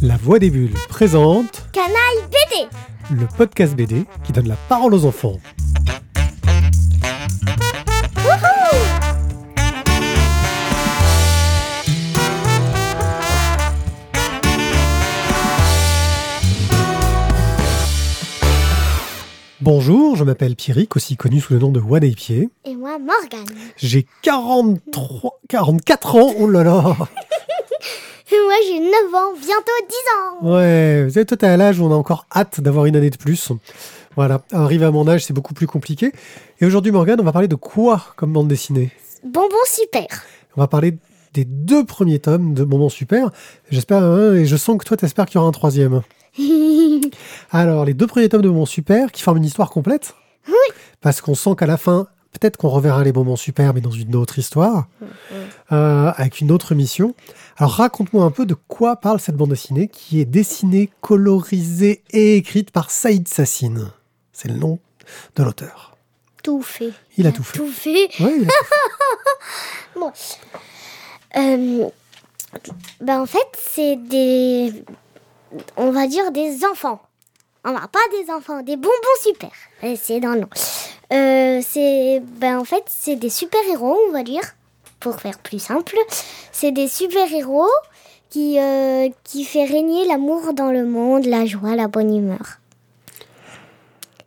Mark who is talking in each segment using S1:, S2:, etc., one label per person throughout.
S1: La Voix des Bulles présente
S2: Canaille BD
S1: le podcast BD qui donne la parole aux enfants. Bonjour, je m'appelle Pierrick, aussi connu sous le nom de Pied.
S2: Et moi, Morgane.
S1: J'ai 43, 44 ans, oh là là
S2: Moi, j'ai 9 ans, bientôt 10 ans.
S1: Ouais, vous savez, toi, t'es à l'âge où on a encore hâte d'avoir une année de plus. Voilà, arriver à mon âge, c'est beaucoup plus compliqué. Et aujourd'hui, Morgane, on va parler de quoi comme bande dessinée?
S2: Bonbon super.
S1: On va parler des deux premiers tomes de Bonbon Super. J'espère, hein, et je sens que toi, t'espères qu'il y aura un troisième. Alors, les deux premiers tomes de Bonbon Super qui forment une histoire complète
S2: Oui.
S1: Parce qu'on sent qu'à la fin, peut-être qu'on reverra les Bonbons Super, mais dans une autre histoire, euh, avec une autre mission. Alors, raconte-moi un peu de quoi parle cette bande dessinée qui est dessinée, colorisée et écrite par Saïd Sassine. C'est le nom de l'auteur.
S2: Tout fait.
S1: Il a tout fait.
S2: Tout fait.
S1: Ouais, il a tout
S2: Bon. Euh, ben, en fait, c'est des. On va dire des enfants. On va pas des enfants, des bonbons super. C'est dans le nom. Euh, c'est. Ben, en fait, c'est des super-héros, on va dire. Pour faire plus simple. C'est des super-héros qui, euh, qui fait régner l'amour dans le monde, la joie, la bonne humeur.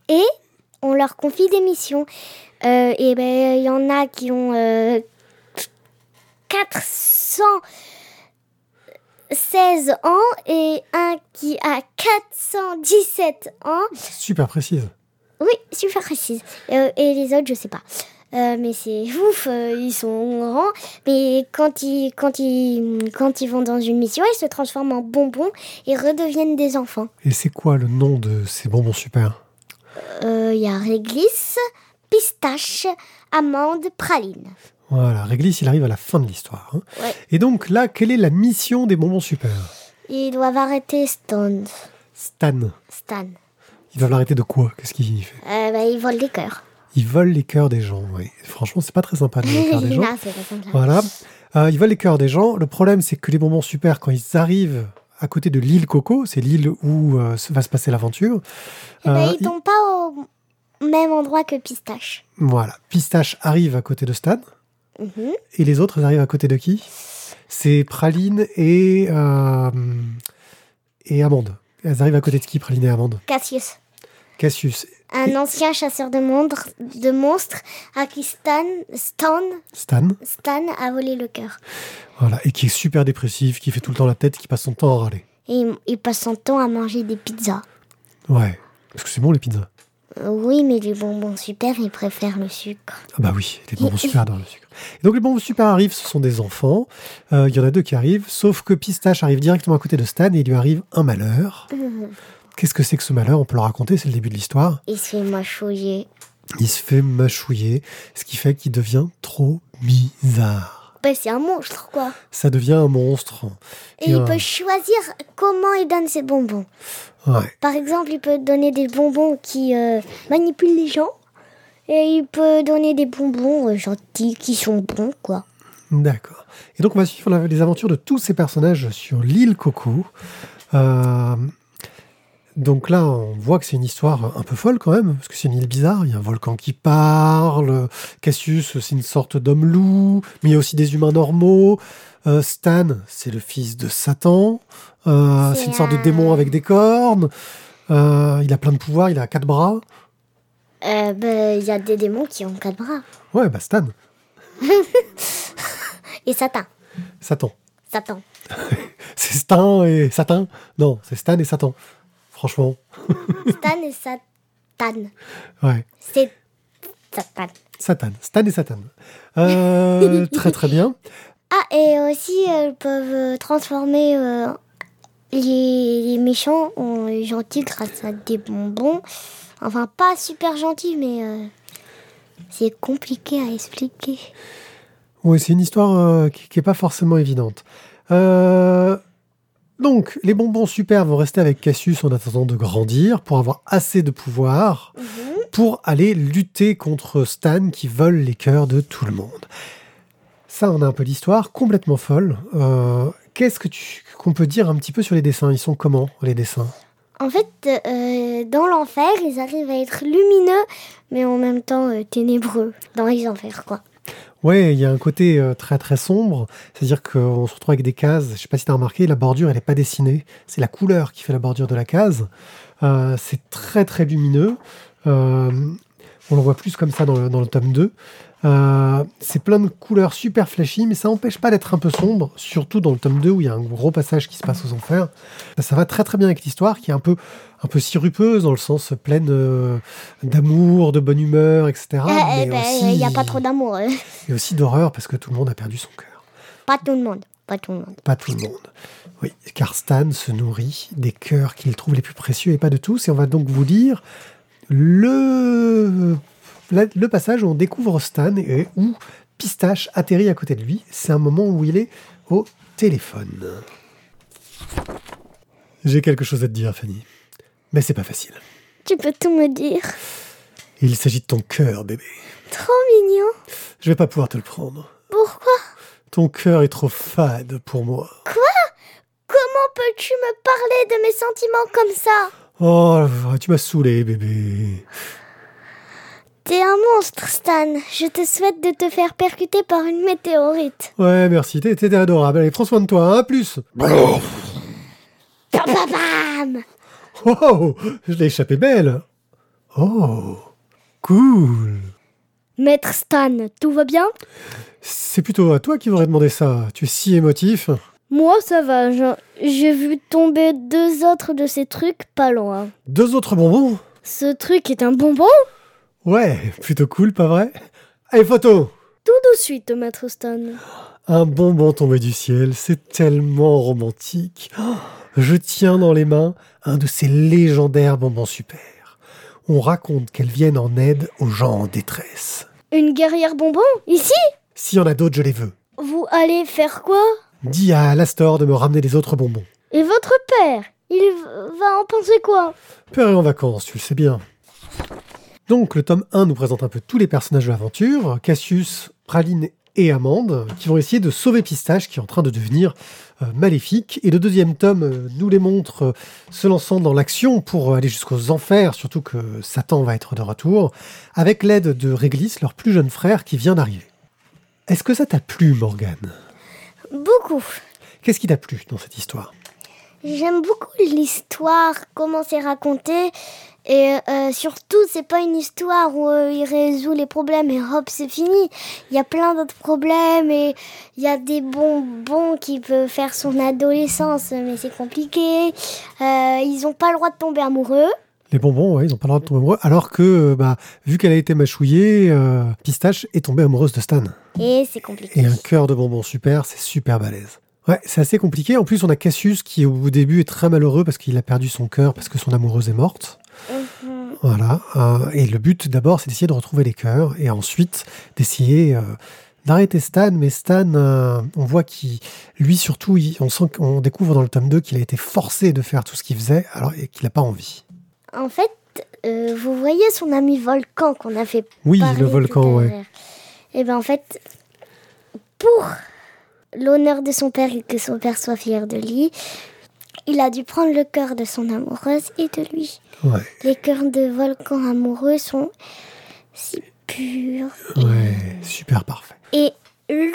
S2: Et on leur confie des missions. Euh, et ben, il y en a qui ont euh, 416 ans et un qui a 417 ans.
S1: super précise.
S2: Oui, super précise. Euh, et les autres, je sais pas. Euh, mais c'est ouf, euh, ils sont grands. Mais quand ils, quand, ils, quand ils vont dans une mission, ils se transforment en bonbons et redeviennent des enfants.
S1: Et c'est quoi le nom de ces bonbons super?
S2: Il y a réglisse, pistache, amande, praline.
S1: Voilà, Réglisse, il arrive à la fin de l'histoire. hein.
S2: Ouais.
S1: Et donc là, quelle est la mission des bonbons super?
S2: Ils doivent arrêter Stone.
S1: Stan.
S2: Stan.
S1: Ils doivent l'arrêter de quoi? Qu'est-ce qu'il fait?
S2: Euh, bah, ils volent des cœurs.
S1: Ils volent les cœurs des gens. Oui. Franchement, c'est pas très sympa de voler les cœurs des gens.
S2: Non, c'est pas sympa.
S1: Voilà. Euh, ils volent les cœurs des gens. Le problème, c'est que les bonbons super, quand ils arrivent à côté de l'île Coco, c'est l'île où euh, va se passer l'aventure. Euh,
S2: ils tombent pas au même endroit que Pistache.
S1: Voilà. Pistache arrive à côté de Stan.
S2: Mhm.
S1: Et les autres, ils arrivent à côté de qui? C'est Praline et, et Amande. Elles arrivent à côté de qui, Praline et Amande?
S2: Cassius,
S1: Cassius,
S2: un ancien chasseur de, mondres- de monstres à qui Stan, Stan,
S1: Stan,
S2: Stan a volé le cœur.
S1: voilà, et qui est super dépressif, qui fait tout le temps la tête, qui passe son temps à râler.
S2: Et il, passe son temps à manger des pizzas.
S1: Ouais, parce que c'est bon les pizzas?
S2: Euh, oui, mais les bonbons super, il préfère le sucre.
S1: Ah bah oui, les bonbons super dans le sucre. Et donc les bonbons super arrivent, ce sont des enfants. Euh, Il y en a deux qui arrivent, sauf que Pistache arrive directement à côté de Stan et il lui arrive un malheur. Qu'est-ce que c'est que ce malheur On peut le raconter, c'est le début de l'histoire.
S2: Il se fait mâchouiller.
S1: Il se fait mâchouiller, ce qui fait qu'il devient trop bizarre.
S2: Ben, c'est un monstre, quoi.
S1: Ça devient un monstre.
S2: Et
S1: Et
S2: il
S1: un-
S2: peut choisir comment il donne ses bonbons.
S1: Ouais.
S2: Par exemple, il peut donner des bonbons qui euh, manipulent les gens. Et il peut donner des bonbons euh, gentils qui sont bons, quoi.
S1: D'accord. Et donc on va suivre les aventures de tous ces personnages sur l'île Coco. Euh, donc là, on voit que c'est une histoire un peu folle quand même, parce que c'est une île bizarre. Il y a un volcan qui parle. Cassius, c'est une sorte d'homme loup, mais il y a aussi des humains normaux. Euh, Stan, c'est le fils de Satan. Euh,
S2: C'est
S1: une sorte de démon avec des cornes. Euh, il a plein de pouvoirs, il a quatre bras.
S2: Ben, il y a des démons qui ont quatre bras.
S1: Ouais, bah Stan,
S2: Et Satan.
S1: Satan.
S2: Satan.
S1: C'est Stan et Satan Non, c'est Stan et Satan. Franchement,
S2: Stan et Satan.
S1: ouais.
S2: C'est Satan.
S1: Satan, Stan et Satan. Euh, très très bien.
S2: Ah, et aussi, elles peuvent euh, transformer euh, les, les méchants en gentils grâce à des bonbons. Enfin, pas super gentils, mais euh, c'est compliqué à expliquer.
S1: Oui, c'est une histoire euh, qui n'est pas forcément évidente. Euh, donc, les bonbons super vont rester avec Cassius en attendant de grandir pour avoir assez de pouvoir pour aller lutter contre Stan qui vole les cœurs de tout le monde. Ça, on a un peu d'histoire complètement folle. Euh, Qu'est-ce que tu qu'on peut dire un petit peu sur les dessins? Ils sont comment les dessins?
S2: En fait, euh, dans l'enfer, ils arrivent à être lumineux, mais en même temps euh, ténébreux dans les enfers, quoi.
S1: Ouais, il y a un côté euh, très très sombre, c'est-à-dire qu'on se retrouve avec des cases. Je sais pas si tu as remarqué, la bordure elle n'est pas dessinée, c'est la couleur qui fait la bordure de la case. Euh, c'est très très lumineux. Euh, on le voit plus comme ça dans le, dans le tome 2. Euh, c'est plein de couleurs super flashy, mais ça n'empêche pas d'être un peu sombre, surtout dans le tome 2 où il y a un gros passage qui se passe aux enfers. Ça va très très bien avec l'histoire qui est un peu, un peu sirupeuse dans le sens pleine euh, d'amour, de bonne humeur, etc.
S2: Eh,
S1: mais
S2: eh ben,
S1: aussi,
S2: il n'y a pas trop d'amour. euh.
S1: et aussi d'horreur parce que tout le monde a perdu son cœur.
S2: Pas tout le monde. Pas tout le monde.
S1: Pas tout le monde. Oui, car Stan se nourrit des cœurs qu'il trouve les plus précieux et pas de tous. Et on va donc vous lire le, la- le passage où on découvre Stan et où Pistache atterrit à côté de lui. C'est un moment où il est au téléphone. J'ai quelque chose à te dire, Fanny. Mais c'est pas facile.
S2: Tu peux tout me dire.
S1: Il s'agit de ton cœur, bébé.
S2: Trop mignon.
S1: Je vais pas pouvoir te le prendre.
S2: Pourquoi?
S1: Ton cœur est trop fade pour moi.
S2: Comment peux-tu me parler de mes sentiments comme ça?
S1: Oh, tu m'as saoulé, bébé.
S2: T'es un monstre, Stan. Je te souhaite de te faire percuter par une météorite.
S1: Ouais, merci, t'es t'es adorable. Allez, prends soin de toi, hein, à plus.
S2: Bam, bam, bam.
S1: Oh, je l'ai échappé belle. Oh, cool.
S2: Maître Stan, tout va bien?
S1: C'est plutôt à toi qui voudrais demander ça. Tu es si émotif.
S2: Moi, ça va. J'ai vu tomber deux autres de ces trucs pas loin.
S1: Deux autres bonbons?
S2: Ce truc est un bonbon?
S1: Ouais, plutôt cool, pas vrai? Allez, photo
S2: Tout de suite, Maître Stan.
S1: Un bonbon tombé du ciel, c'est tellement romantique. Je tiens dans les mains un de ces légendaires bonbons super. On raconte qu'elles viennent en aide aux gens en détresse.
S2: Une guerrière bonbon Ici?
S1: S'il y en a d'autres, je les veux.
S2: Vous allez faire quoi?
S1: Dis à Alastor de me ramener les autres bonbons.
S2: Et votre père Il va en penser quoi?
S1: Père est en vacances, tu le sais bien. Donc, le tome 1 nous présente un peu tous les personnages de l'aventure, Cassius, Praline et Amande, qui vont essayer de sauver Pistache, qui est en train de devenir euh, maléfique. Et le deuxième tome euh, nous les montre euh, se lançant dans l'action pour aller jusqu'aux enfers, surtout que Satan va être de retour, avec l'aide de Réglis, leur plus jeune frère, qui vient d'arriver. Est-ce que ça t'a plu, Morgane?
S2: Beaucoup.
S1: Qu'est-ce qui t'a plu dans cette histoire?
S2: J'aime beaucoup l'histoire, comment c'est raconté. Et euh, surtout, c'est pas une histoire où euh, il résout les problèmes et hop, c'est fini. Il y a plein d'autres problèmes et il y a des bonbons qui peuvent faire son adolescence, mais c'est compliqué. Euh, ils ont pas le droit de tomber amoureux.
S1: Les bonbons, ouais, ils n'ont pas le droit de tomber amoureux. Alors que, euh, bah, vu qu'elle a été mâchouillée, Pistache est tombée amoureuse de Stan.
S2: Et c'est compliqué.
S1: Et un cœur de bonbons super, c'est super balèze. Ouais, c'est assez compliqué. En plus, on a Cassius qui, au début, est très malheureux parce qu'il a perdu son cœur parce que son amoureuse est morte.
S2: Mhm.
S1: Voilà. euh, et le but, d'abord, c'est d'essayer de retrouver les cœurs et ensuite d'essayer euh, d'arrêter Stan. Mais Stan, euh, on voit qu'il, lui surtout, il- on sent qu'on découvre dans le tome 2 qu'il a été forcé de faire tout ce qu'il faisait alors, et qu'il n'a pas envie.
S2: En fait, vous voyez son ami Volcan qu'on a fait
S1: Oui, le volcan, ouais.
S2: Et ben en fait, pour l'honneur de son père et que son père soit fier de lui, il a dû prendre le cœur de son amoureuse et de lui.
S1: Ouais,
S2: Les cœurs de Volcan amoureux sont si purs.
S1: ouais, super parfait.
S2: Et le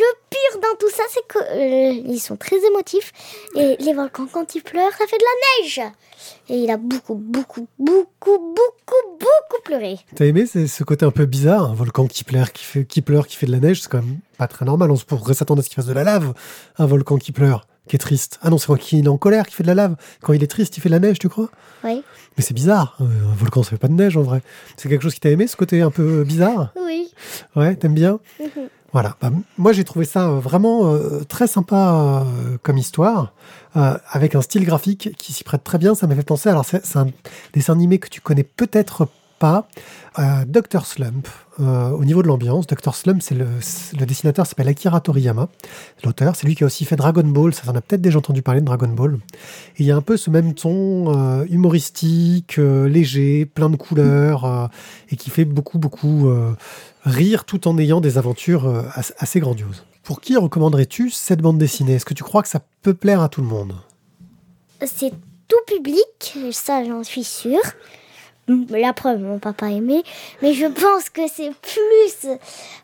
S2: tout ça, c'est que euh, sont très émotifs. Et les volcans, quand ils pleurent, ça fait de la neige. Et il a beaucoup, beaucoup, beaucoup, beaucoup, beaucoup pleuré.
S1: T'as aimé ce côté un peu bizarre, un volcan qui pleure, qui fait, qui pleure, qui fait de la neige, c'est quand même pas très normal. On pourrait s'attendre à ce qu'il fasse de la lave, un volcan qui pleure, qui est triste. Ah non, c'est quand il est en colère qui fait de la lave. Quand il est triste, il fait de la neige, tu crois?
S2: Oui.
S1: Mais c'est bizarre. euh, Un volcan, ça fait pas de neige en vrai. C'est quelque chose qui t'a aimé, ce côté un peu bizarre?
S2: Oui.
S1: Ouais, t'aimes bien?
S2: Mhm.
S1: Voilà. Bah, moi, j'ai trouvé ça euh, vraiment euh, très sympa euh, comme histoire, euh, avec un style graphique qui s'y prête très bien. Ça m'a fait penser. Alors, c'est c'est un dessin animé que tu connais peut-être pas. Dr. Slump. Euh, au niveau de l'ambiance, Dr. Slump, c'est le, dessinateur s'appelle Akira Toriyama, l'auteur. C'est lui qui a aussi fait Dragon Ball. Ça, en a peut-être déjà entendu parler de Dragon Ball. Et il y a un peu ce même ton euh, humoristique, euh, léger, plein de couleurs, et qui fait beaucoup, beaucoup rire tout en ayant des aventures as- assez grandioses. pour qui recommanderais-tu cette bande dessinée? Est-ce que tu crois que ça peut plaire à tout le monde?
S2: C'est tout public, ça j'en suis sûre. La preuve, mon papa aimé. Mais je pense que c'est plus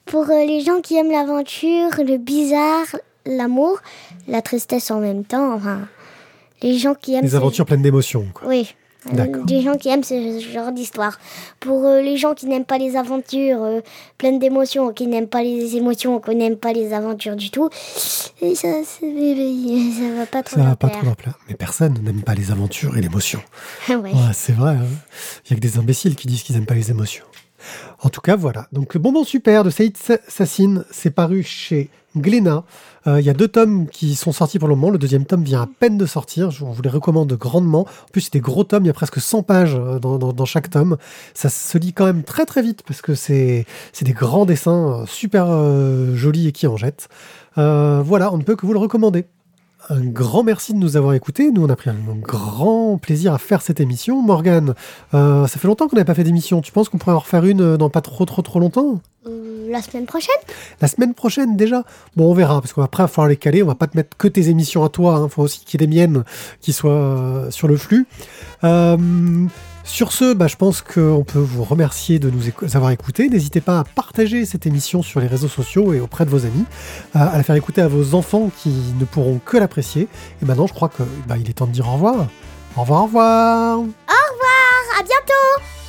S2: pour euh, les gens qui aiment l'aventure, le bizarre, l'amour, la tristesse en même temps. Enfin, les gens qui aiment.
S1: Les aventures pleines d'émotions. quoi.
S2: Oui. Des gens qui aiment ce genre d'histoire. Pour euh, les gens qui n'aiment pas les aventures euh, pleines d'émotions, qui n'aiment pas les émotions, qui n'aiment pas les aventures du tout, et ça, ça va pas trop
S1: Ça va pas trop plaire. Mais personne n'aime pas les aventures et l'émotion.
S2: Ouais.
S1: Ouais, c'est vrai. hein. Il y a que des imbéciles qui disent qu'ils n'aiment pas les émotions. En tout cas, voilà. Donc, Bonbon Super de Saïd Sa- Sassine, c'est paru chez Glénat. Euh, Il y a deux tomes qui sont sortis pour le moment. Le deuxième tome vient à peine de sortir. Je vous les recommande grandement. En plus, c'est des gros tomes. Il y a presque 100 pages euh, dans, chaque tome. Ça se lit quand même très très vite parce que c'est des grands dessins euh, super jolis et qui en jettent. Voilà, on ne peut que vous le recommander. Un grand merci de nous avoir écoutés. Nous, on a pris un grand plaisir à faire cette émission. Morgane, euh, ça fait longtemps qu'on n'avait pas fait d'émission. Tu penses qu'on pourrait en refaire une euh, dans pas trop trop trop longtemps?
S2: Euh, la semaine prochaine?
S1: La semaine prochaine déjà? Bon, on verra, parce qu'après, il va falloir les caler. On va pas te mettre que tes émissions à toi. Il faut aussi qu'il y ait les miennes qui soient euh, sur le flux. Sur ce, bah, je pense qu'on peut vous remercier de nous avoir écoutés. N'hésitez pas à partager cette émission sur les réseaux sociaux et auprès de vos amis, euh, à, la faire écouter à vos enfants qui ne pourront que l'apprécier. Et maintenant, je crois que bah, il est temps de dire au revoir. Au revoir, au revoir. Au revoir, à bientôt.